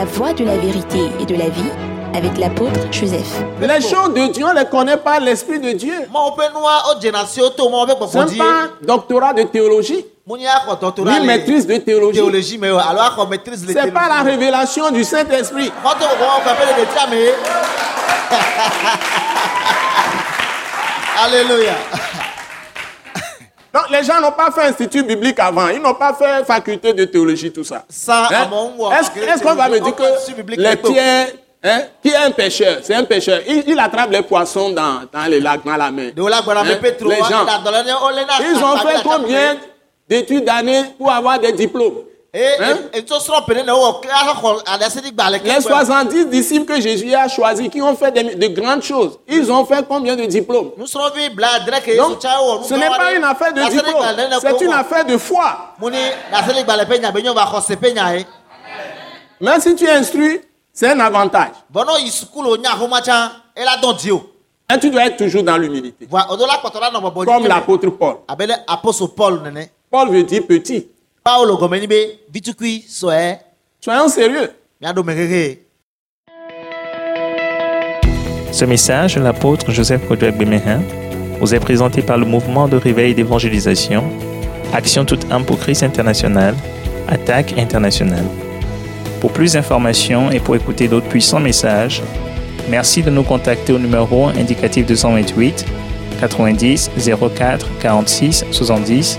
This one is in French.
La voie de la vérité et de la vie avec l'apôtre Joseph. Les choses de Dieu, on ne les connaît pas l'Esprit de Dieu. Ce n'est pas un doctorat de théologie, ni maîtrise de théologie. Ce n'est pas la révélation du Saint-Esprit. Alléluia. Donc les gens n'ont pas fait institut biblique avant, ils n'ont pas fait faculté de théologie, tout ça. Ça, Hein? à mon mot, Est-ce qu'on va me dire que les pierres, hein, qui est un pêcheur, c'est un pêcheur, il, il attrape les poissons dans, dans les lacs, dans la mer. Hein? Les gens, ils ont fait combien d'études d'années pour avoir des diplômes? Hein? Les 70 disciples que Jésus a choisis, qui ont fait de grandes choses, ils ont fait combien de diplômes? Donc, ce n'est pas une affaire de diplôme, c'est une affaire de foi. ye Mais si tu es instruit, c'est un avantage. Et tu dois être toujours dans l'humilité. Comme l'apôtre Paul. paul nene Paul veut dire petit. Paul gɔme ni be vitukui sɔɛ Soyons sérieux. Ce message de l'apôtre Joseph Kodouak Bemehin vous est présenté par le mouvement de réveil et d'évangélisation, Action toute âme pour Christ international, Attaque internationale. Pour plus d'informations et pour écouter d'autres puissants messages, merci de nous contacter au numéro indicatif 228 90 04 46 70